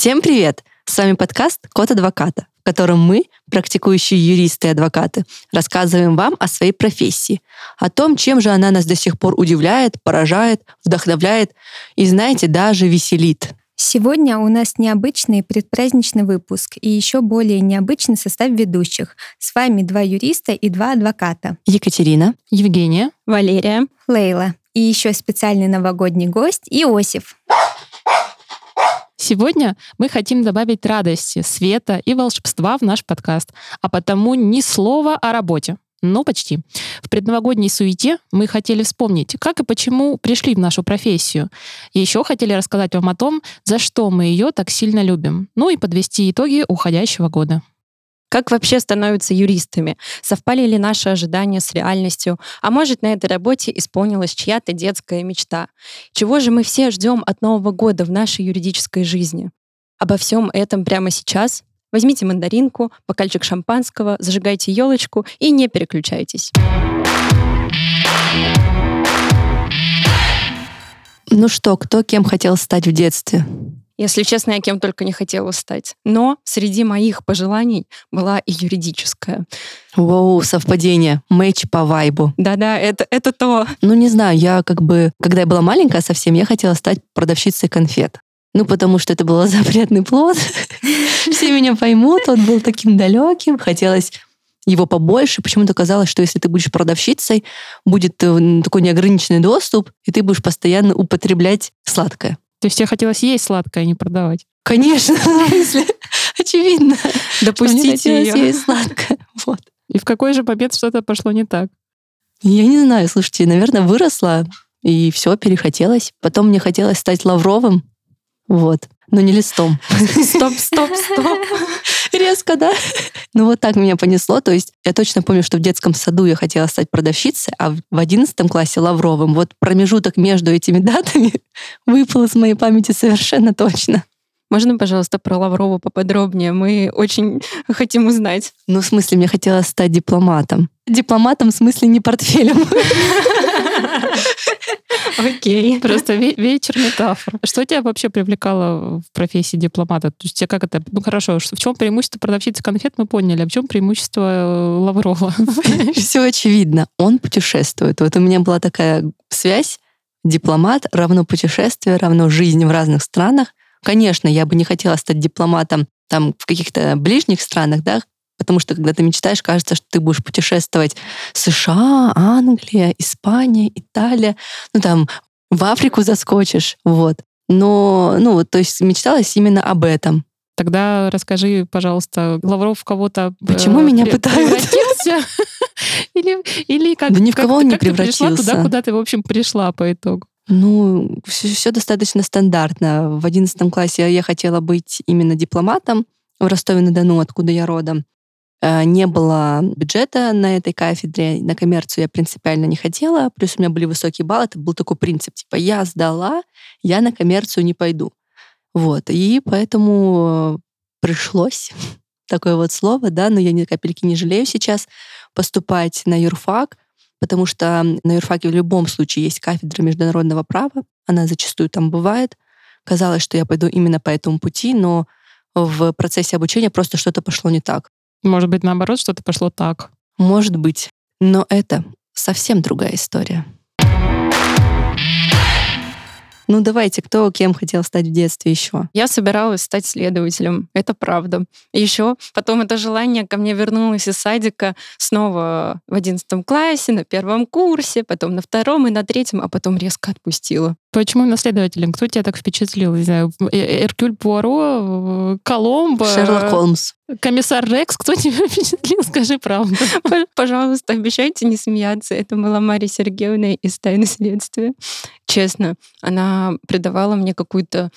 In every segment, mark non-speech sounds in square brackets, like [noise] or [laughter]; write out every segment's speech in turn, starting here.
Всем привет! С вами подкаст «Код адвоката», в котором мы, практикующие юристы и адвокаты, рассказываем вам о своей профессии, о том, чем же она нас до сих пор удивляет, поражает, вдохновляет и, знаете, даже веселит. Сегодня у нас необычный предпраздничный выпуск и еще более необычный состав ведущих. С вами два юриста и два адвоката. Екатерина, Евгения, Валерия, Лейла. И еще специальный новогодний гость Иосиф. Сегодня мы хотим добавить радости, света и волшебства в наш подкаст, а потому ни слова о работе. Ну, почти. В предновогодней суете мы хотели вспомнить, как и почему пришли в нашу профессию. Еще хотели рассказать вам о том, за что мы ее так сильно любим. Ну и подвести итоги уходящего года. Как вообще становятся юристами? Совпали ли наши ожидания с реальностью? А может, на этой работе исполнилась чья-то детская мечта? Чего же мы все ждем от Нового года в нашей юридической жизни? Обо всем этом прямо сейчас Возьмите мандаринку, бокальчик шампанского, зажигайте елочку и не переключайтесь. Ну что, кто кем хотел стать в детстве? Если честно, я кем только не хотела стать. Но среди моих пожеланий была и юридическая. Воу, совпадение. Мэч по вайбу. Да-да, это, это то. Ну, не знаю, я как бы, когда я была маленькая совсем, я хотела стать продавщицей конфет. Ну, потому что это был [laughs] запретный плод. [laughs] Все меня поймут, он был таким далеким. Хотелось его побольше. Почему-то казалось, что если ты будешь продавщицей, будет э, такой неограниченный доступ, и ты будешь постоянно употреблять сладкое. То есть тебе хотелось есть сладкое, а не продавать? Конечно, [laughs] очевидно. Допустите ее. есть сладкое. [laughs] Вот. И в какой же момент что-то пошло не так? Я не знаю, слушайте, наверное, выросла, и все, перехотелось. Потом мне хотелось стать Лавровым, вот. Но не листом. Стоп, стоп, стоп. Резко, да? Ну вот так меня понесло. То есть я точно помню, что в детском саду я хотела стать продавщицей, а в одиннадцатом классе Лавровым. Вот промежуток между этими датами выпал из моей памяти совершенно точно. Можно, пожалуйста, про Лаврову поподробнее? Мы очень хотим узнать. Ну, в смысле, мне хотелось стать дипломатом. Дипломатом в смысле не портфелем. Окей. Просто вечер метафор. Что тебя вообще привлекало в профессии дипломата? То есть тебе как это... Ну хорошо, в чем преимущество продавщицы конфет, мы поняли. А в чем преимущество э, Лаврова? [laughs] Все очевидно. Он путешествует. Вот у меня была такая связь. Дипломат равно путешествие, равно жизнь в разных странах. Конечно, я бы не хотела стать дипломатом там в каких-то ближних странах, да, Потому что, когда ты мечтаешь, кажется, что ты будешь путешествовать США, Англия, Испания, Италия, ну там в Африку заскочишь, вот. Но, ну, то есть мечталась именно об этом. Тогда расскажи, пожалуйста, Лавров в кого-то Почему э, меня пытают? [laughs] или, или как, да ни в кого он не превратился. Пришла туда, куда ты, в общем, пришла по итогу? Ну, все, все достаточно стандартно. В одиннадцатом классе я хотела быть именно дипломатом в Ростове-на-Дону, откуда я родом. Э, не было бюджета на этой кафедре, на коммерцию я принципиально не хотела, плюс у меня были высокие баллы, это был такой принцип, типа, я сдала, я на коммерцию не пойду. Вот, и поэтому пришлось [laughs] такое вот слово, да, но я ни капельки не жалею сейчас поступать на юрфак, потому что на юрфаке в любом случае есть кафедра международного права, она зачастую там бывает. Казалось, что я пойду именно по этому пути, но в процессе обучения просто что-то пошло не так. Может быть, наоборот, что-то пошло так. Может быть. Но это совсем другая история. Ну давайте, кто кем хотел стать в детстве еще? Я собиралась стать следователем, это правда. Еще потом это желание ко мне вернулось из садика снова в одиннадцатом классе, на первом курсе, потом на втором и на третьем, а потом резко отпустила. Почему наследователем? Кто тебя так впечатлил? Не знаю, э, э, Эркюль Пуаро, Коломбо? Шерлок Холмс. Комиссар Рекс, кто тебя [laughs] впечатлил? Скажи правду. Пожалуйста, обещайте не смеяться. Это была Мария Сергеевна из «Тайны следствия». Честно, она придавала мне какую-то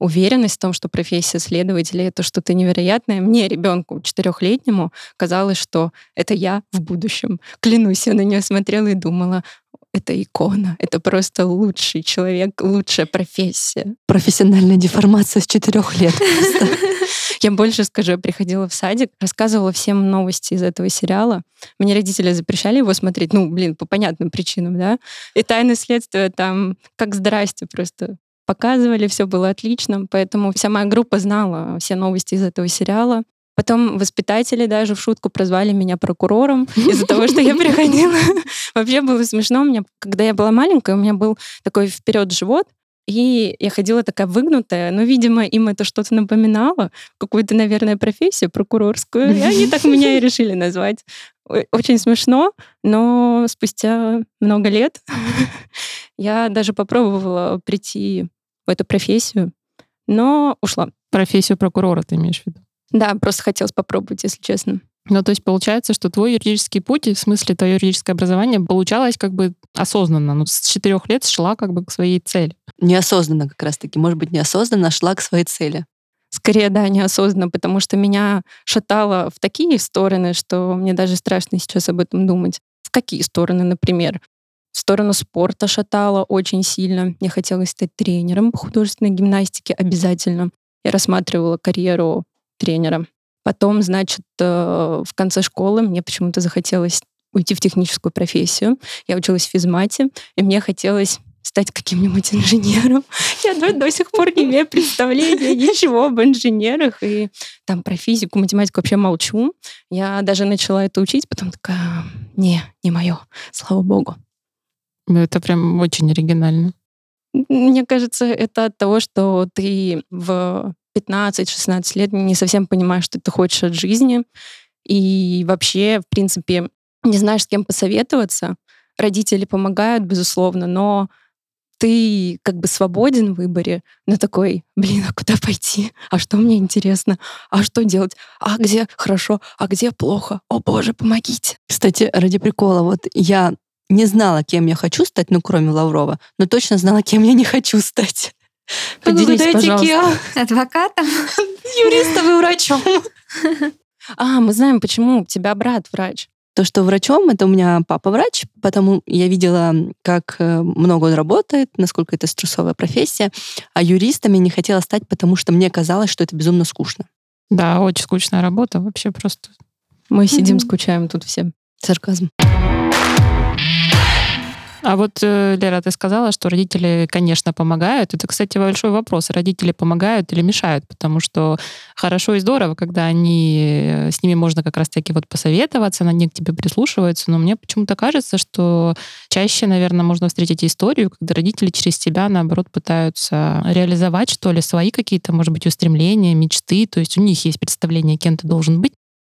уверенность в том, что профессия следователя — это что-то невероятное. Мне, ребенку четырехлетнему, казалось, что это я в будущем. Клянусь, я на нее смотрела и думала, это икона, это просто лучший человек, лучшая профессия. Профессиональная деформация с четырех лет. [laughs] Я больше скажу, я приходила в садик, рассказывала всем новости из этого сериала. Мне родители запрещали его смотреть, ну, блин, по понятным причинам, да. И тайны следствия там, как здрасте, просто показывали, все было отлично, поэтому вся моя группа знала все новости из этого сериала. Потом воспитатели даже в шутку прозвали меня прокурором [laughs] из-за того, что я приходила. [laughs] Вообще было смешно. У меня, когда я была маленькая, у меня был такой вперед живот, и я ходила такая выгнутая, но, видимо, им это что-то напоминало, какую-то, наверное, профессию прокурорскую, и они так меня и решили назвать. Очень смешно, но спустя много лет [laughs] я даже попробовала прийти в эту профессию, но ушла. Профессию прокурора ты имеешь в виду? Да, просто хотелось попробовать, если честно. Ну, то есть получается, что твой юридический путь, в смысле твое юридическое образование, получалось как бы осознанно. Ну, с четырех лет шла как бы к своей цели. Неосознанно как раз-таки. Может быть, неосознанно шла к своей цели. Скорее, да, неосознанно, потому что меня шатало в такие стороны, что мне даже страшно сейчас об этом думать. В какие стороны, например? В сторону спорта шатало очень сильно. Мне хотелось стать тренером по художественной гимнастике обязательно. Я рассматривала карьеру тренера. Потом, значит, э, в конце школы мне почему-то захотелось уйти в техническую профессию. Я училась в физмате, и мне хотелось стать каким-нибудь [laughs] инженером. Я до, до сих пор не имею представления ничего об инженерах. И там про физику, математику вообще молчу. Я даже начала это учить, потом такая, не, не мое, слава богу. Это прям очень оригинально. Мне кажется, это от того, что ты в 15-16 лет не совсем понимаешь, что ты хочешь от жизни. И вообще, в принципе, не знаешь, с кем посоветоваться. Родители помогают, безусловно, но ты как бы свободен в выборе, но такой, блин, а куда пойти? А что мне интересно? А что делать? А где хорошо? А где плохо? О боже, помогите. Кстати, ради прикола, вот я не знала, кем я хочу стать, ну, кроме Лаврова, но точно знала, кем я не хочу стать. Поделись, пожалуйста. Адвокатом? [laughs] Юристом и врачом. А, мы знаем, почему у тебя брат врач. То, что врачом, это у меня папа врач, потому я видела, как э, много он работает, насколько это стрессовая профессия. А юристом я не хотела стать, потому что мне казалось, что это безумно скучно. Да, очень скучная работа, вообще просто. Мы сидим, скучаем тут все. Сарказм. А вот, э, Лера, ты сказала, что родители, конечно, помогают. Это, кстати, большой вопрос. Родители помогают или мешают? Потому что хорошо и здорово, когда они, э, с ними можно как раз-таки вот посоветоваться, они к тебе прислушиваются. Но мне почему-то кажется, что чаще, наверное, можно встретить историю, когда родители через тебя, наоборот, пытаются реализовать, что ли, свои какие-то, может быть, устремления, мечты. То есть у них есть представление, кем ты должен быть,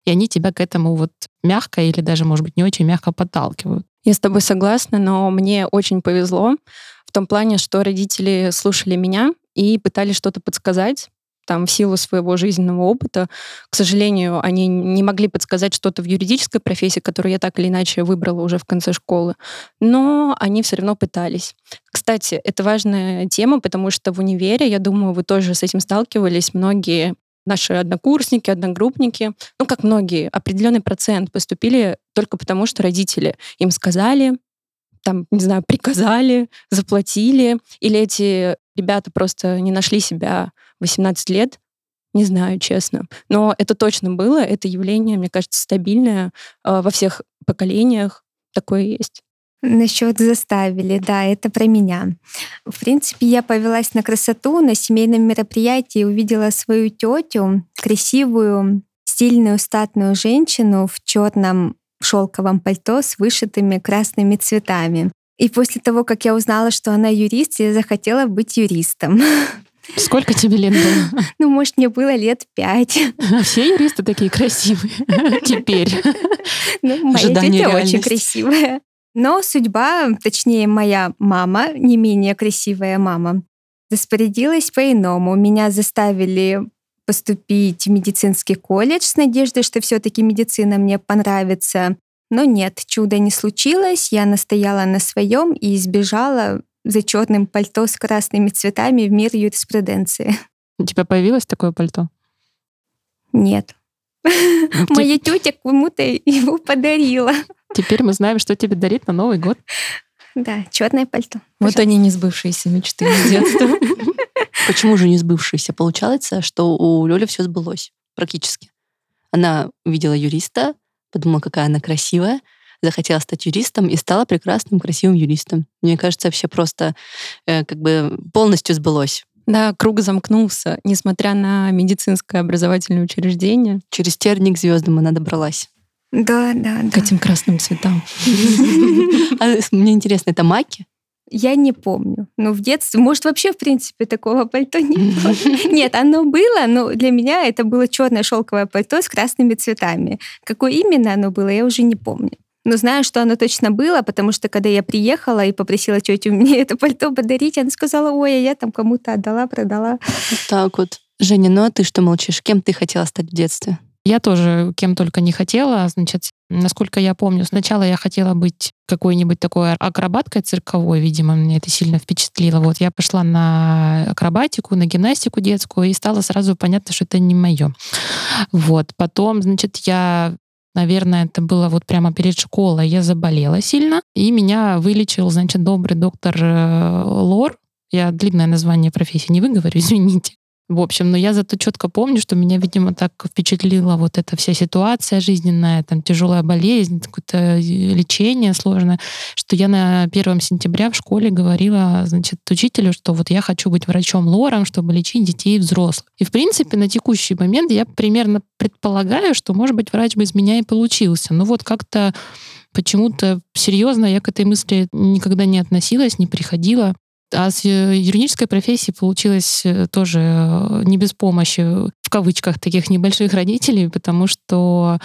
и они тебя к этому вот мягко или даже, может быть, не очень мягко подталкивают. Я с тобой согласна, но мне очень повезло в том плане, что родители слушали меня и пытались что-то подсказать, там, в силу своего жизненного опыта. К сожалению, они не могли подсказать что-то в юридической профессии, которую я так или иначе выбрала уже в конце школы, но они все равно пытались. Кстати, это важная тема, потому что в универе, я думаю, вы тоже с этим сталкивались, многие наши однокурсники, одногруппники, ну, как многие, определенный процент поступили только потому, что родители им сказали, там, не знаю, приказали, заплатили, или эти ребята просто не нашли себя 18 лет, не знаю, честно. Но это точно было, это явление, мне кажется, стабильное э, во всех поколениях, такое есть. Насчет заставили, да, это про меня. В принципе, я повелась на красоту на семейном мероприятии, увидела свою тетю, красивую, стильную, статную женщину в черном шелковом пальто с вышитыми красными цветами. И после того, как я узнала, что она юрист, я захотела быть юристом. Сколько тебе лет было? [laughs] Ну, может, мне было лет пять. Все юристы такие красивые [laughs] теперь. Ну, моя тетя очень красивая. Но судьба, точнее моя мама, не менее красивая мама, распорядилась по-иному. Меня заставили поступить в медицинский колледж с надеждой, что все-таки медицина мне понравится. Но нет, чуда не случилось. Я настояла на своем и избежала за черным пальто с красными цветами в мир юриспруденции. У тебя появилось такое пальто? Нет. Ну, [laughs] Моя тетя кому-то его подарила. Теперь мы знаем, что тебе дарит на Новый год. Да, черное пальто. Вот они не сбывшиеся мечты из детства. [laughs] Почему же не сбывшиеся? Получается, что у Лёли все сбылось практически. Она увидела юриста, подумала, какая она красивая, захотела стать юристом и стала прекрасным, красивым юристом. Мне кажется, вообще просто э, как бы полностью сбылось. Да, круг замкнулся, несмотря на медицинское образовательное учреждение. Через терник звездам она добралась. Да, да, да. К этим красным цветам. [laughs] А, мне интересно, это маки? Я не помню. Ну, в детстве, может, вообще, в принципе, такого пальто не [laughs] было. Нет, оно было, но для меня это было черное шелковое пальто с красными цветами. Какое именно оно было, я уже не помню. Но знаю, что оно точно было, потому что когда я приехала и попросила тетю [laughs] мне это пальто подарить, она сказала, ой, а я там кому-то отдала, продала. Вот так вот. Женя, ну а ты что молчишь? Кем ты хотела стать в детстве? Я тоже кем только не хотела. Значит, насколько я помню, сначала я хотела быть какой-нибудь такой акробаткой цирковой, видимо, мне это сильно впечатлило. Вот я пошла на акробатику, на гимнастику детскую, и стало сразу понятно, что это не мое. Вот. Потом, значит, я наверное, это было вот прямо перед школой, я заболела сильно, и меня вылечил, значит, добрый доктор э, Лор, я длинное название профессии не выговорю, [laughs] извините. В общем, но я зато четко помню, что меня, видимо, так впечатлила вот эта вся ситуация жизненная, там тяжелая болезнь, какое-то лечение сложное, что я на первом сентября в школе говорила, значит, учителю, что вот я хочу быть врачом-лором, чтобы лечить детей и взрослых. И, в принципе, на текущий момент я примерно предполагаю, что, может быть, врач бы из меня и получился. Но вот как-то почему-то серьезно я к этой мысли никогда не относилась, не приходила. А с э, юридической профессией получилось э, тоже э, не без помощи, в кавычках, таких небольших родителей, потому что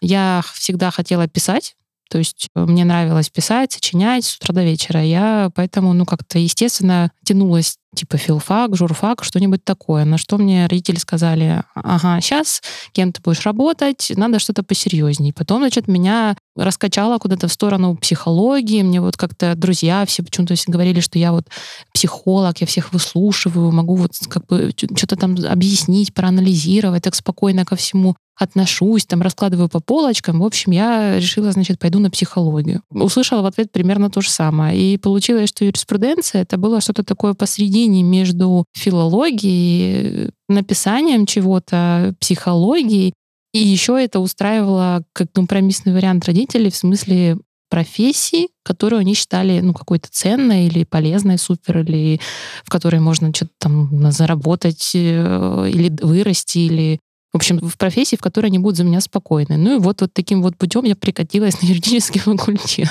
я всегда хотела писать, то есть мне нравилось писать, сочинять с утра до вечера. Я поэтому, ну, как-то, естественно, тянулась типа филфак, журфак, что-нибудь такое. На что мне родители сказали, ага, сейчас кем ты будешь работать, надо что-то посерьезней. Потом, значит, меня раскачало куда-то в сторону психологии. Мне вот как-то друзья все почему-то говорили, что я вот психолог, я всех выслушиваю, могу вот как бы что-то там объяснить, проанализировать, так спокойно ко всему отношусь, там раскладываю по полочкам. В общем, я решила, значит, пойду на психологию. Услышала в ответ примерно то же самое. И получилось, что юриспруденция это было что-то такое посредине между филологией, написанием чего-то, психологией. И еще это устраивало как компромиссный вариант родителей в смысле профессии, которую они считали ну, какой-то ценной или полезной, супер, или в которой можно что-то там заработать э, или вырасти, или в общем, в профессии, в которой они будут за меня спокойны. Ну и вот, вот таким вот путем я прикатилась [laughs] на юридический факультет.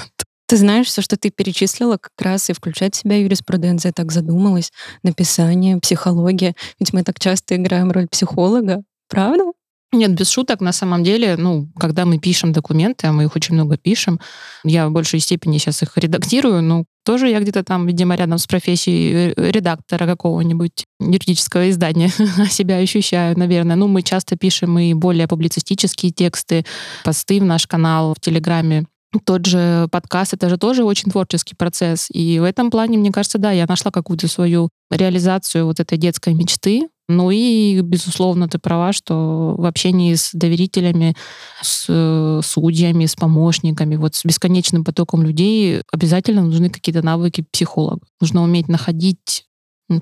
Ты знаешь, все, что ты перечислила, как раз и включать в себя юриспруденция, так задумалась, написание, психология. Ведь мы так часто играем роль психолога, правда? Нет, без шуток, на самом деле, ну, когда мы пишем документы, а мы их очень много пишем, я в большей степени сейчас их редактирую, но тоже я где-то там, видимо, рядом с профессией э, редактора какого-нибудь юридического издания [laughs] себя ощущаю, наверное. Ну, мы часто пишем и более публицистические тексты, посты в наш канал в Телеграме. Тот же подкаст, это же тоже очень творческий процесс. И в этом плане, мне кажется, да, я нашла какую-то свою реализацию вот этой детской мечты, ну и, безусловно, ты права, что в общении с доверителями, с э, судьями, с помощниками, вот с бесконечным потоком людей обязательно нужны какие-то навыки психолога. Нужно уметь находить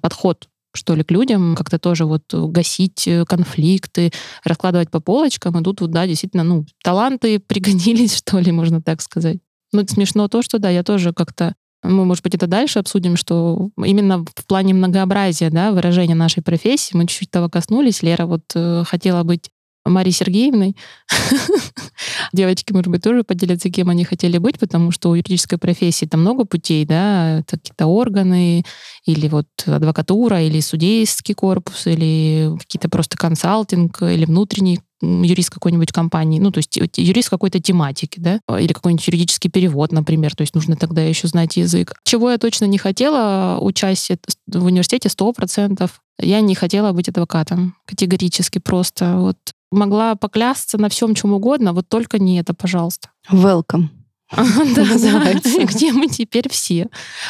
подход что ли, к людям, как-то тоже вот гасить э, конфликты, раскладывать по полочкам. И тут вот, да, действительно, ну, таланты [laughs] пригодились, что ли, можно так сказать. Ну, это смешно то, что, да, я тоже как-то мы, может быть, это дальше обсудим, что именно в плане многообразия да, выражения нашей профессии мы чуть-чуть того коснулись. Лера вот э, хотела быть Марией Сергеевной. [laughs] Девочки, может быть, тоже поделятся, кем они хотели быть, потому что у юридической профессии там много путей, да, какие-то органы, или вот адвокатура, или судейский корпус, или какие-то просто консалтинг, или внутренний юрист какой-нибудь компании, ну, то есть юрист какой-то тематики, да, или какой-нибудь юридический перевод, например, то есть нужно тогда еще знать язык. Чего я точно не хотела, учась в университете сто процентов, я не хотела быть адвокатом категорически просто. Вот могла поклясться на всем, чем угодно, вот только не это, пожалуйста. Welcome. [laughs] Да, [laughs] где мы теперь все.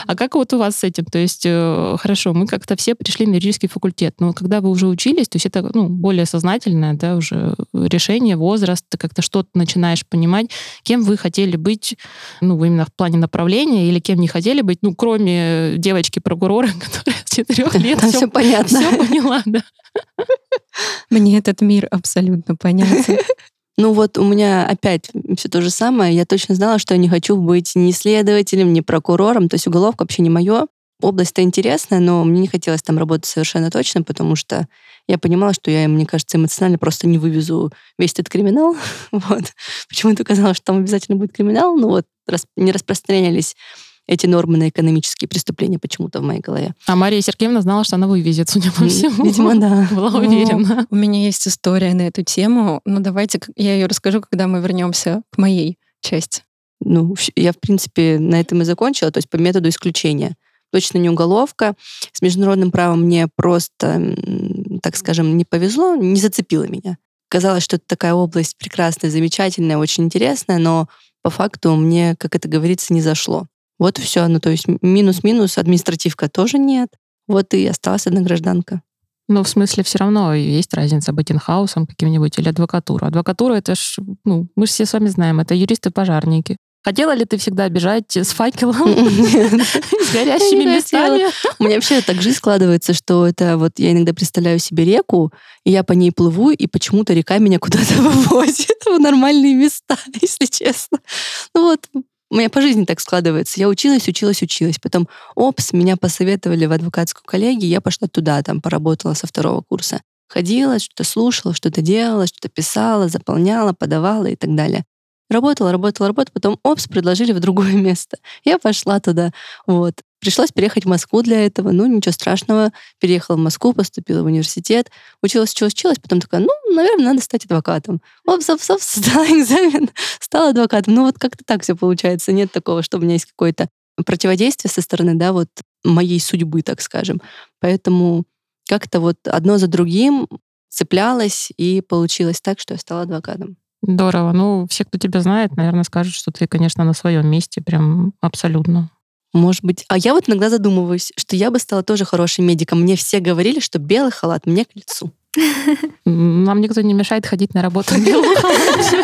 А как вот у вас с этим? То есть, э, хорошо, мы как-то все пришли на юридический факультет, но когда вы уже учились, то есть это ну, более сознательное да, уже решение, возраст, ты как-то что-то начинаешь понимать, кем вы хотели быть, ну, именно в плане направления, или кем не хотели быть, ну, кроме девочки-прокурора, [laughs] которая с четырех лет все понятно. Все поняла, да. Мне этот мир абсолютно понятен. Ну вот у меня опять все то же самое. Я точно знала, что я не хочу быть ни следователем, ни прокурором. То есть уголовка вообще не мое. Область-то интересная, но мне не хотелось там работать совершенно точно, потому что я понимала, что я, мне кажется, эмоционально просто не вывезу весь этот криминал. [laughs] вот. Почему-то казалось, что там обязательно будет криминал, но вот не распространялись эти нормы на экономические преступления почему-то в моей голове. А Мария Сергеевна знала, что она вывезет, судя по всему. Видимо, да. [laughs] Была уверена. Ну, у меня есть история на эту тему, но давайте я ее расскажу, когда мы вернемся к моей части. Ну, я, в принципе, на этом и закончила, то есть по методу исключения. Точно не уголовка. С международным правом мне просто, так скажем, не повезло, не зацепило меня. Казалось, что это такая область прекрасная, замечательная, очень интересная, но по факту мне, как это говорится, не зашло. Вот и все. Ну, то есть минус-минус, административка тоже нет. Вот и осталась одна гражданка. Ну, в смысле, все равно есть разница быть инхаусом каким-нибудь или адвокатуру. Адвокатура — это ж, ну, мы же все с вами знаем, это юристы-пожарники. Хотела ли ты всегда бежать с факелом, [laughs] с горящими местами? У меня вообще так жизнь складывается, что это вот я иногда представляю себе реку, и я по ней плыву, и почему-то река меня куда-то [laughs] вывозит в нормальные места, [laughs] если честно. Ну вот, у меня по жизни так складывается. Я училась, училась, училась. Потом, опс, меня посоветовали в адвокатскую коллегию, я пошла туда, там поработала со второго курса. Ходила, что-то слушала, что-то делала, что-то писала, заполняла, подавала и так далее. Работала, работала, работала, потом, опс, предложили в другое [laughs] место. Я пошла туда. Вот. Пришлось переехать в Москву для этого. Ну, ничего страшного. Переехала в Москву, поступила в университет. Училась, училась, училась. Потом такая, ну, наверное, надо стать адвокатом. Опс, опс, опс, сдала экзамен, стала адвокатом. Ну, вот как-то так все получается. Нет такого, что у меня есть какое-то противодействие со стороны, да, вот моей судьбы, так скажем. Поэтому как-то вот одно за другим цеплялось, и получилось так, что я стала адвокатом. Здорово. Ну, все, кто тебя знает, наверное, скажут, что ты, конечно, на своем месте, прям абсолютно. Может быть. А я вот иногда задумываюсь, что я бы стала тоже хорошим медиком. Мне все говорили, что белый халат мне к лицу. Нам никто не мешает ходить на работу в белом халате.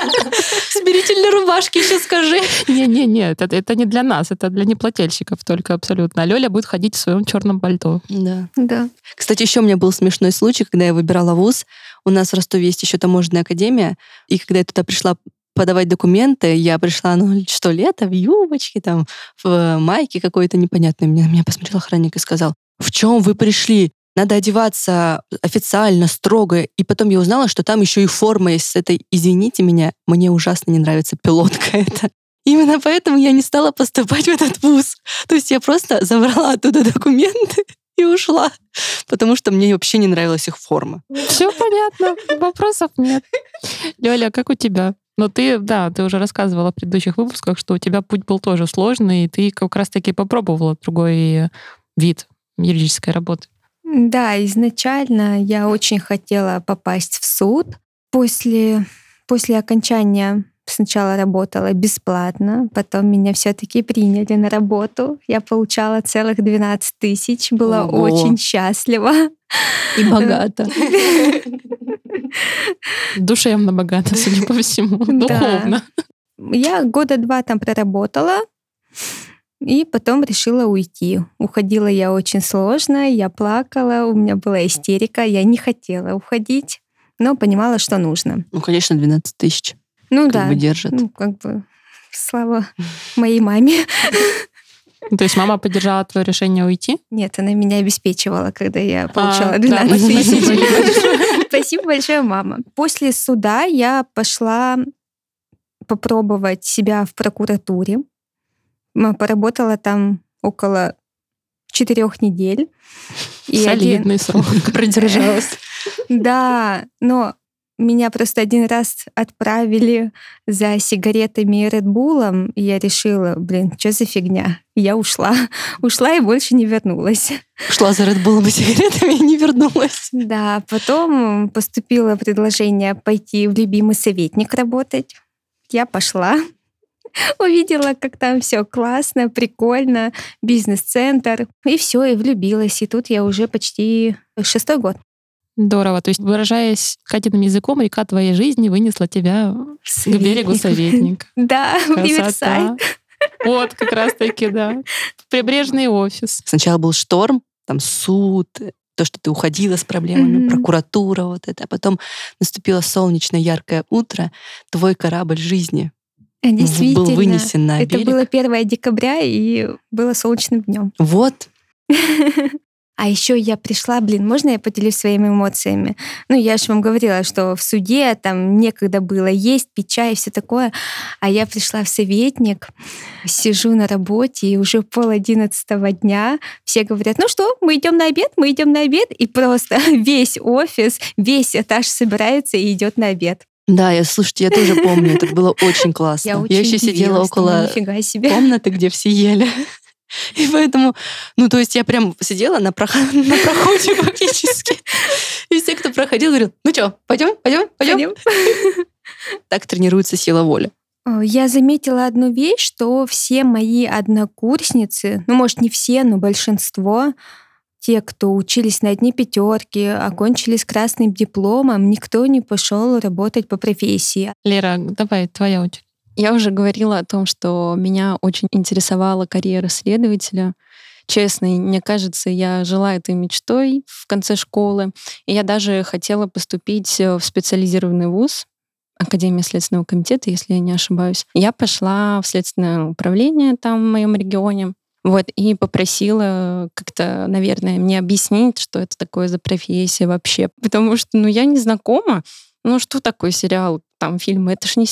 Смирительной рубашки еще скажи. Не-не-не, это, это не для нас, это для неплательщиков только абсолютно. А Лёля будет ходить в своем черном пальто. Да. Да. Кстати, еще у меня был смешной случай, когда я выбирала вуз. У нас в Ростове есть еще таможенная академия, и когда я туда пришла подавать документы, я пришла, ну, что, лето, в юбочке, там, в майке какой-то непонятной. Мне, на меня посмотрел охранник и сказал, в чем вы пришли? Надо одеваться официально, строго. И потом я узнала, что там еще и форма есть с этой, извините меня, мне ужасно не нравится пилотка [laughs] эта. Именно поэтому я не стала поступать в этот вуз. То есть я просто забрала оттуда документы и ушла, потому что мне вообще не нравилась их форма. Все понятно, вопросов нет. Лёля, как у тебя? Но ты, да, ты уже рассказывала в предыдущих выпусках, что у тебя путь был тоже сложный, и ты как раз-таки попробовала другой вид юридической работы. Да, изначально я очень хотела попасть в суд. После, после окончания сначала работала бесплатно, потом меня все-таки приняли на работу. Я получала целых 12 тысяч, была Ого. очень счастлива. И богата. [laughs] Душевно богата, судя по всему, духовно. Я года два там проработала, и потом решила уйти. Уходила я очень сложно, я плакала, у меня была истерика, я не хотела уходить, но понимала, что нужно. Ну, конечно, 12 тысяч. Ну как да. Бы держит. Ну, как бы, слава моей маме. То есть мама поддержала твое решение уйти? Нет, она меня обеспечивала, когда я получала 12 а, тысяч. Да, спасибо большое, мама. После суда я пошла попробовать себя в прокуратуре. Поработала там около четырех недель. Солидный один... срок. Продержалась. [laughs] Да, но меня просто один раз отправили за сигаретами и Редбулом, и я решила, блин, что за фигня? И я ушла. [laughs] Ушла и больше не вернулась. Ушла за Редбулом и сигаретами и не вернулась. Да, потом поступило предложение пойти в любимый советник работать. Я пошла. [laughs] Увидела, как там все классно, прикольно, бизнес-центр. И все, и влюбилась. И тут я уже почти шестой год. Здорово. То есть, выражаясь Катиным языком, река твоей жизни вынесла тебя Советник. к берегу советника. [laughs] Да, универсайт. Вот, как раз таки, да. Прибрежный офис. Сначала был шторм, там суд, то, что ты уходила с проблемами, mm-hmm. прокуратура, вот это. А потом наступило солнечное яркое утро, твой корабль жизни Действительно, был вынесен на берег. Это было 1 декабря, и было солнечным днем. Вот. [laughs] А еще я пришла, блин, можно я поделюсь своими эмоциями? Ну, я же вам говорила, что в суде там некогда было есть, пить чай и все такое. А я пришла в советник, сижу на работе, и уже пол одиннадцатого дня все говорят, ну что, мы идем на обед, мы идем на обед, и просто [laughs] весь офис, весь этаж собирается и идет на обед. Да, я, слушайте, я тоже помню, это было очень [laughs] классно. Я, я еще сидела около комнаты, где все ели. [laughs] И поэтому, ну, то есть я прям сидела на, проход... [laughs] на проходе фактически. И все, кто проходил, говорил, ну что, пойдем, пойдем, пойдем. [laughs] Так тренируется сила воли. Я заметила одну вещь, что все мои однокурсницы, ну, может, не все, но большинство, те, кто учились на одни пятерки, окончили с красным дипломом, никто не пошел работать по профессии. Лера, давай, твоя очередь. Я уже говорила о том, что меня очень интересовала карьера следователя. Честно, мне кажется, я жила этой мечтой в конце школы. И я даже хотела поступить э, в специализированный вуз, Академия Следственного комитета, если я не ошибаюсь. Я пошла в следственное управление там в моем регионе. Вот, и попросила как-то, наверное, мне объяснить, что это такое за профессия вообще. Потому что, ну, я не знакома. Ну, что такое сериал, там, фильмы? Это ж не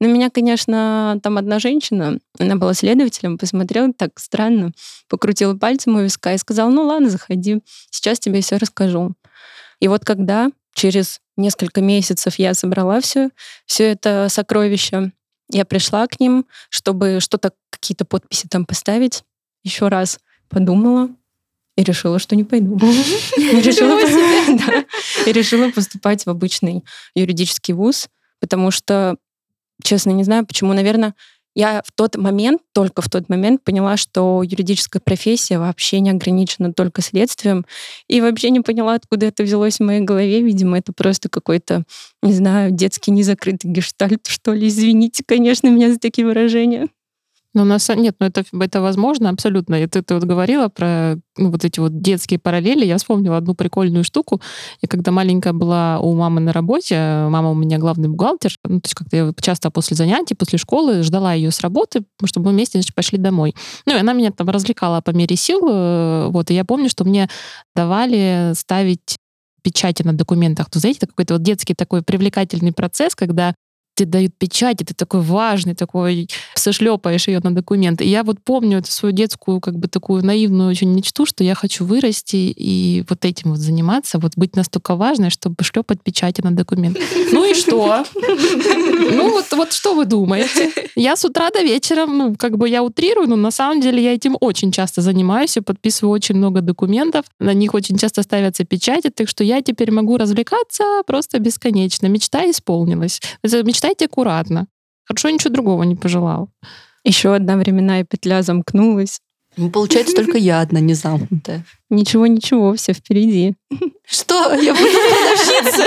серьезно. На меня, конечно, там одна женщина, она была следователем, посмотрела так странно, покрутила пальцем у виска и сказала, ну ладно, заходи, сейчас тебе все расскажу. И вот когда через несколько месяцев я собрала все, все это сокровище, я пришла к ним, чтобы что-то, какие-то подписи там поставить, еще раз подумала, и решила, что не пойду. [laughs] [laughs] И решила поступать в обычный юридический вуз, потому что честно, не знаю почему. Наверное, я в тот момент, только в тот момент поняла, что юридическая профессия вообще не ограничена только следствием. И вообще не поняла, откуда это взялось в моей голове. Видимо, это просто какой-то, не знаю, детский незакрытый гештальт, что ли. Извините, конечно, меня за такие выражения. Ну, у нас нет, ну это, это возможно абсолютно. И ты, ты вот говорила про ну, вот эти вот детские параллели. Я вспомнила одну прикольную штуку. Я когда маленькая была у мамы на работе, мама у меня главный бухгалтер, ну, то есть как-то я часто после занятий, после школы ждала ее с работы, чтобы мы вместе значит, пошли домой. Ну, и она меня там развлекала по мере сил. Э, вот, и я помню, что мне давали ставить печати на документах. То, знаете, это какой-то вот детский такой привлекательный процесс, когда тебе дают печать, и ты такой важный, такой сошлепаешь ее на документы. И я вот помню эту свою детскую, как бы такую наивную очень мечту, что я хочу вырасти и вот этим вот заниматься, вот быть настолько важной, чтобы шлепать печати на документ. Ну и что? Ну вот, вот что вы думаете? Я с утра до вечера, ну как бы я утрирую, но на самом деле я этим очень часто занимаюсь и подписываю очень много документов. На них очень часто ставятся печати, так что я теперь могу развлекаться просто бесконечно. Мечта исполнилась. Мечта Читайте аккуратно. Хорошо, ничего другого не пожелал. Еще одна временная петля замкнулась. Ну, получается, только я одна не замкнутая. Ничего, ничего, все впереди. Что? Я буду продавщицей?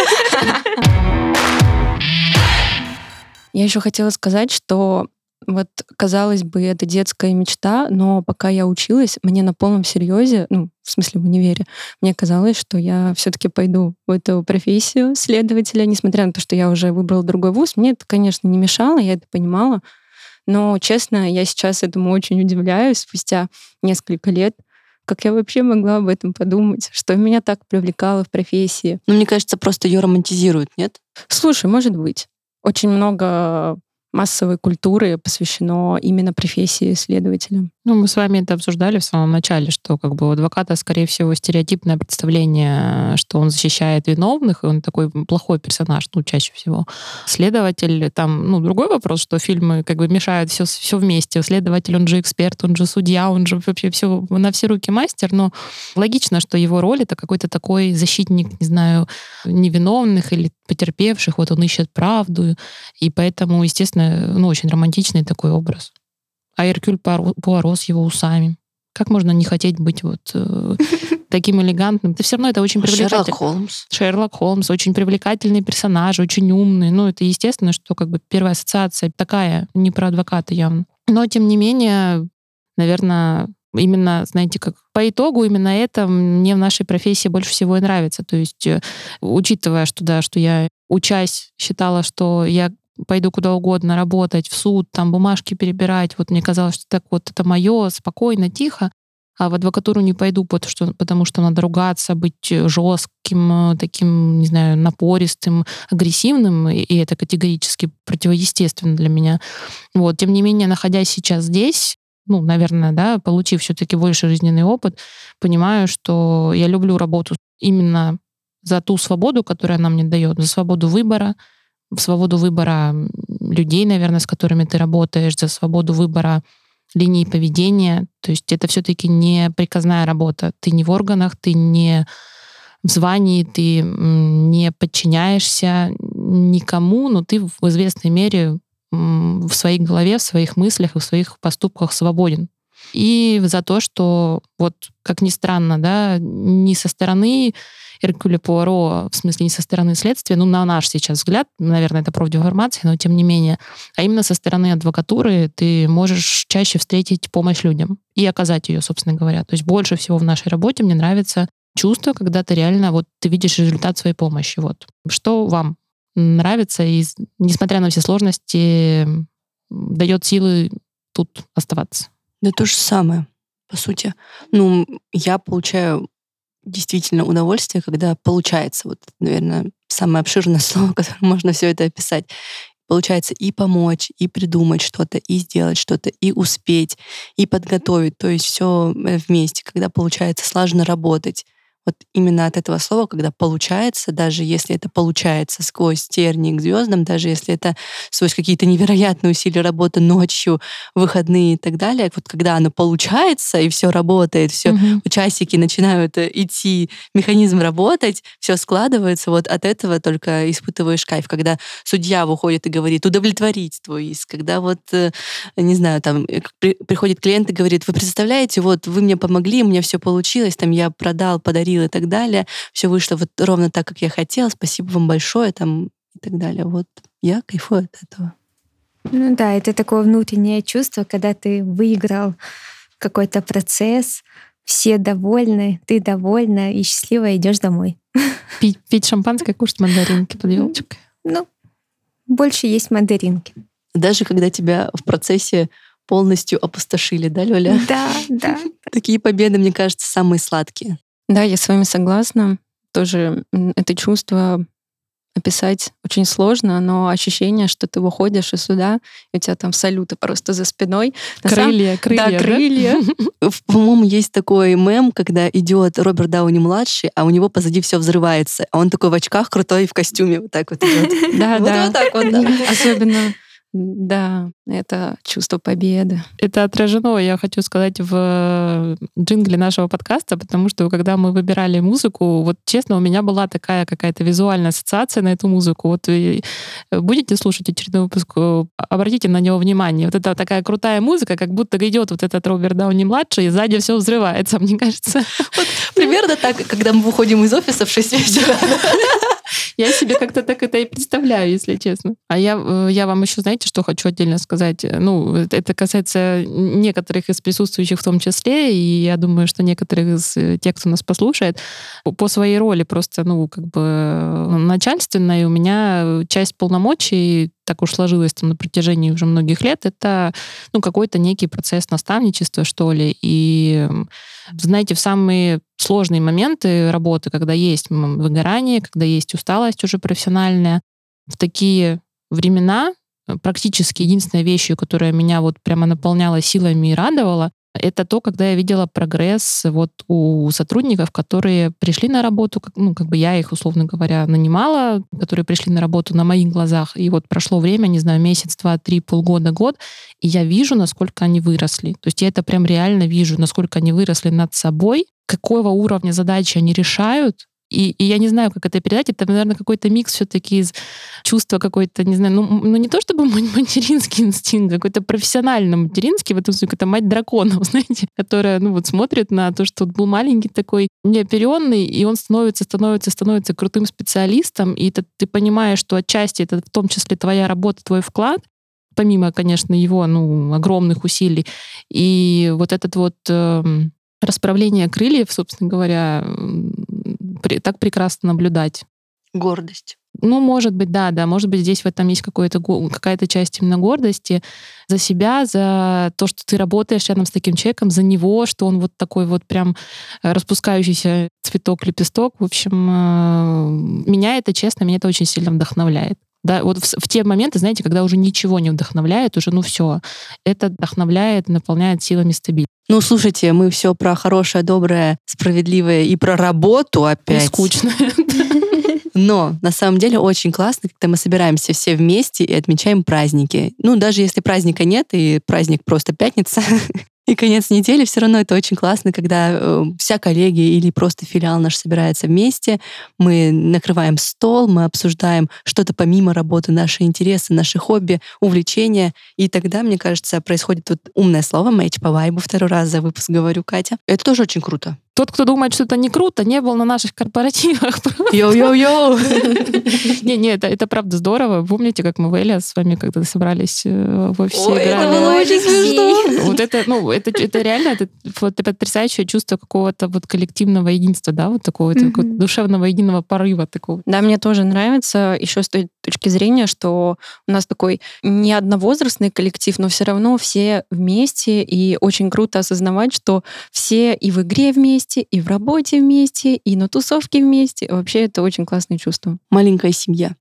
Я еще хотела сказать, что вот, казалось бы, это детская мечта, но пока я училась, мне на полном серьезе, ну, в смысле в универе, мне казалось, что я все-таки пойду в эту профессию следователя, несмотря на то, что я уже выбрала другой вуз. Мне это, конечно, не мешало, я это понимала. Но, честно, я сейчас этому очень удивляюсь спустя несколько лет, как я вообще могла об этом подумать, что меня так привлекало в профессии. Ну, мне кажется, просто ее романтизируют, нет? Слушай, может быть. Очень много массовой культуры посвящено именно профессии следователя. Ну, мы с вами это обсуждали в самом начале, что как бы у адвоката, скорее всего, стереотипное представление, что он защищает виновных, и он такой плохой персонаж, ну, чаще всего. Следователь, там, ну, другой вопрос, что фильмы как бы мешают все, все вместе. Следователь, он же эксперт, он же судья, он же вообще все на все руки мастер, но логично, что его роль это какой-то такой защитник, не знаю, невиновных или потерпевших, вот он ищет правду, и поэтому, естественно, ну, очень романтичный такой образ. А Эркюль Пуаро с его усами. Как можно не хотеть быть вот э, [laughs] таким элегантным? Ты все равно это очень привлекательно. Шерлок Холмс. Шерлок Холмс, очень привлекательный персонаж, очень умный. Ну, это естественно, что как бы первая ассоциация такая, не про адвоката явно. Но, тем не менее, наверное, именно, знаете, как по итогу именно это мне в нашей профессии больше всего и нравится. То есть, э, учитывая, что да, что я учась считала, что я пойду куда угодно работать, в суд, там бумажки перебирать. Вот мне казалось, что так вот это мое, спокойно, тихо. А в адвокатуру не пойду, потому что, потому что надо ругаться, быть жестким, э, таким, не знаю, напористым, агрессивным, и это категорически противоестественно для меня. Вот. Тем не менее, находясь сейчас здесь, ну, наверное, да, получив все-таки больше жизненный опыт, понимаю, что я люблю работу именно за ту свободу, которую она мне дает, за свободу выбора, свободу выбора людей, наверное, с которыми ты работаешь, за свободу выбора линии поведения. То есть это все-таки не приказная работа. Ты не в органах, ты не в звании, ты не подчиняешься никому, но ты в известной мере в своей голове, в своих мыслях и в своих поступках свободен. И за то, что вот, как ни странно, да, не со стороны Эркюля Пуаро, в смысле не со стороны следствия, ну, на наш сейчас взгляд, наверное, это профдеформация, но тем не менее, а именно со стороны адвокатуры ты можешь чаще встретить помощь людям и оказать ее, собственно говоря. То есть больше всего в нашей работе мне нравится чувство, когда ты реально вот ты видишь результат своей помощи. Вот. Что вам нравится и, несмотря на все сложности, дает силы тут оставаться? Да то же самое, по сути. Ну, я получаю действительно удовольствие, когда получается, вот, наверное, самое обширное [laughs] слово, которое можно все это описать, получается и помочь, и придумать что-то, и сделать что-то, и успеть, и подготовить, то есть все э, вместе, когда получается слаженно работать вот именно от этого слова, когда получается, даже если это получается сквозь тернии к звездам, даже если это сквозь какие-то невероятные усилия работы ночью, выходные и так далее, вот когда оно получается и все работает, все угу. часики начинают э, идти, механизм работать, все складывается, вот от этого только испытываешь кайф, когда судья выходит и говорит удовлетворить твой иск, когда вот, э, не знаю, там э, приходит клиент и говорит, вы представляете, вот вы мне помогли, у меня все получилось, там я продал, подарил сил и так далее. Все вышло вот ровно так, как я хотела. Спасибо вам большое там и так далее. Вот я кайфую от этого. Ну да, это такое внутреннее чувство, когда ты выиграл какой-то процесс, все довольны, ты довольна и счастливо идешь домой. [laughs] Пить, пить шампанское, кушать мандаринки под елочкой. Ну, больше есть мандаринки. Даже когда тебя в процессе полностью опустошили, да, Лёля? Да, да. [laughs] Такие победы, мне кажется, самые сладкие. Да, я с вами согласна. Тоже это чувство описать очень сложно, но ощущение, что ты выходишь из суда, и у тебя там салюты просто за спиной. крылья, сам... крылья. Да, крылья. [laughs] По-моему, есть такой мем, когда идет Роберт Дауни младший, а у него позади все взрывается, а он такой в очках крутой в костюме вот так вот идет. [laughs] Да, да. Вот так вот. Особенно да, это чувство победы. Это отражено, я хочу сказать, в джингле нашего подкаста, потому что когда мы выбирали музыку, вот честно, у меня была такая какая-то визуальная ассоциация на эту музыку. Вот вы будете слушать очередной выпуск, обратите на него внимание. Вот это такая крутая музыка, как будто идет вот этот Роберт Дауни младший, и сзади все взрывается, [laughs] мне кажется. Вот примерно так, когда мы выходим из офиса в 6 вечера. [laughs] Я себе как-то так это и представляю, если честно. А я, э, я вам еще, знаете, что хочу отдельно сказать? Ну, это касается некоторых из присутствующих в том числе, и я думаю, что некоторых из э, тех, кто нас послушает, по своей роли просто, ну, как бы э, начальственной у меня часть полномочий так уж сложилось там на протяжении уже многих лет, это ну, какой-то некий процесс наставничества, что ли. И, знаете, в самые сложные моменты работы, когда есть выгорание, когда есть усталость уже профессиональная, в такие времена практически единственной вещью, которая меня вот прямо наполняла силами и радовала, это то, когда я видела прогресс вот у сотрудников, которые пришли на работу, ну, как бы я их, условно говоря, нанимала, которые пришли на работу на моих глазах, и вот прошло время, не знаю, месяц, два, три, полгода, год, и я вижу, насколько они выросли. То есть я это прям реально вижу, насколько они выросли над собой, какого уровня задачи они решают, и, и я не знаю, как это передать. Это, наверное, какой-то микс все-таки из чувства какой-то, не знаю, ну, ну не то чтобы [laughs] материнский инстинкт, какой-то профессионально материнский, в этом смысле, это мать драконов, [laughs] знаете, которая, ну вот, смотрит на то, что вот был маленький такой неоперенный, и он становится, становится, становится крутым специалистом, и это, ты понимаешь, что отчасти это в том числе твоя работа, твой вклад, помимо, конечно, его ну, огромных усилий. И вот этот вот э, расправление крыльев, собственно говоря, так прекрасно наблюдать. Гордость. Ну, может быть, да, да. Может быть, здесь в этом есть какая-то какая-то часть именно гордости за себя, за то, что ты работаешь рядом с таким человеком, за него, что он вот такой вот прям э, распускающийся цветок, лепесток. В общем, э, меня это, честно, меня это очень сильно вдохновляет. Да, вот в, в те моменты, знаете, когда уже ничего не вдохновляет, уже ну все, это вдохновляет, наполняет силами стабильности. Ну, слушайте, мы все про хорошее, доброе, справедливое и про работу опять. И скучно. [laughs] Но на самом деле очень классно, когда мы собираемся все вместе и отмечаем праздники. Ну, даже если праздника нет, и праздник просто пятница, [laughs] и конец недели, все равно это очень классно, когда э, вся коллегия или просто филиал наш собирается вместе, мы накрываем стол, мы обсуждаем что-то помимо работы, наши интересы, наши хобби, увлечения, и тогда, мне кажется, происходит вот умное слово «match» по вайбу, второй раз за выпуск говорю, Катя. Это тоже очень круто. Тот, кто думает, что это не круто, не был на наших корпоративах. [laughs] Йоу-йоу-йоу! Не-не, это, это правда здорово. Помните, как мы в Эле с вами когда собрались э, в офисе Ой, это было очень смешно. [laughs] Вот это, ну, это, это реально это, вот, это потрясающее чувство какого-то вот коллективного единства, да, вот такого mm-hmm. такого душевного единого порыва такого. Да, мне тоже нравится еще с той точки зрения, что у нас такой не одновозрастный коллектив, но все равно все вместе, и очень круто осознавать, что все и в игре вместе, вместе, и в работе вместе, и на тусовке вместе. Вообще это очень классное чувство. Маленькая семья.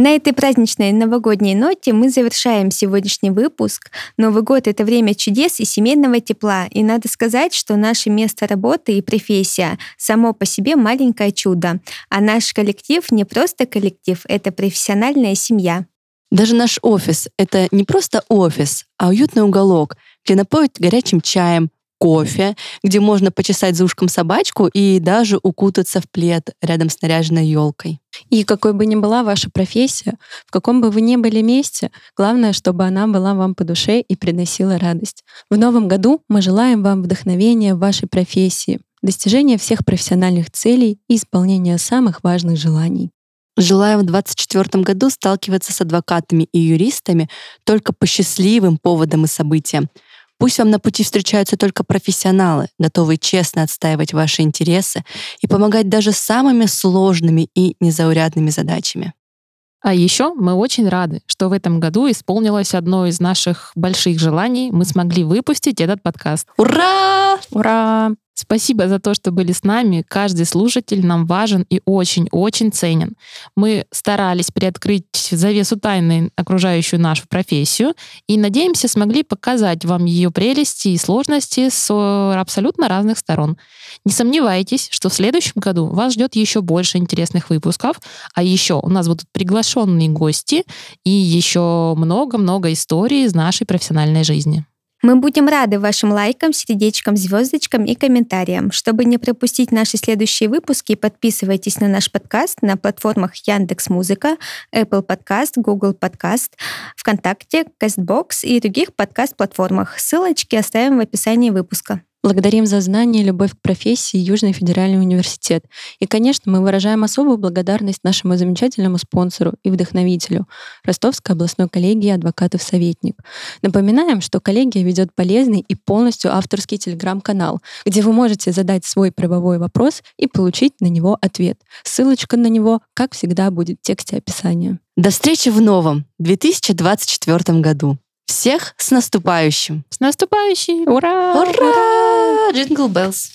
На этой праздничной новогодней ноте мы завершаем сегодняшний выпуск. Новый год — это время чудес и семейного тепла. И надо сказать, что наше место работы и профессия само по себе маленькое чудо. А наш коллектив не просто коллектив, это профессиональная семья. Даже наш офис — это не просто офис, а уютный уголок, где напоят горячим чаем, кофе, где можно почесать за ушком собачку и даже укутаться в плед рядом с наряженной елкой. И какой бы ни была ваша профессия, в каком бы вы ни были месте, главное, чтобы она была вам по душе и приносила радость. В новом году мы желаем вам вдохновения в вашей профессии, достижения всех профессиональных целей и исполнения самых важных желаний. Желаю в 2024 году сталкиваться с адвокатами и юристами только по счастливым поводам и событиям. Пусть вам на пути встречаются только профессионалы, готовые честно отстаивать ваши интересы и помогать даже самыми сложными и незаурядными задачами. А еще мы очень рады, что в этом году исполнилось одно из наших больших желаний. Мы смогли выпустить этот подкаст. Ура! Ура! Спасибо за то, что были с нами. Каждый слушатель нам важен и очень-очень ценен. Мы старались приоткрыть завесу тайны, окружающую нашу профессию, и, надеемся, смогли показать вам ее прелести и сложности с абсолютно разных сторон. Не сомневайтесь, что в следующем году вас ждет еще больше интересных выпусков, а еще у нас будут приглашенные гости и еще много-много историй из нашей профессиональной жизни. Мы будем рады вашим лайкам, сердечкам, звездочкам и комментариям. Чтобы не пропустить наши следующие выпуски, подписывайтесь на наш подкаст на платформах Яндекс Музыка, Apple Podcast, Google Podcast, ВКонтакте, Castbox и других подкаст-платформах. Ссылочки оставим в описании выпуска. Благодарим за знание и любовь к профессии Южный федеральный университет. И, конечно, мы выражаем особую благодарность нашему замечательному спонсору и вдохновителю Ростовской областной коллегии адвокатов «Советник». Напоминаем, что коллегия ведет полезный и полностью авторский телеграм-канал, где вы можете задать свой правовой вопрос и получить на него ответ. Ссылочка на него, как всегда, будет в тексте описания. До встречи в новом 2024 году всех с наступающим. С наступающим! Ура! Ура! Jingle Bells.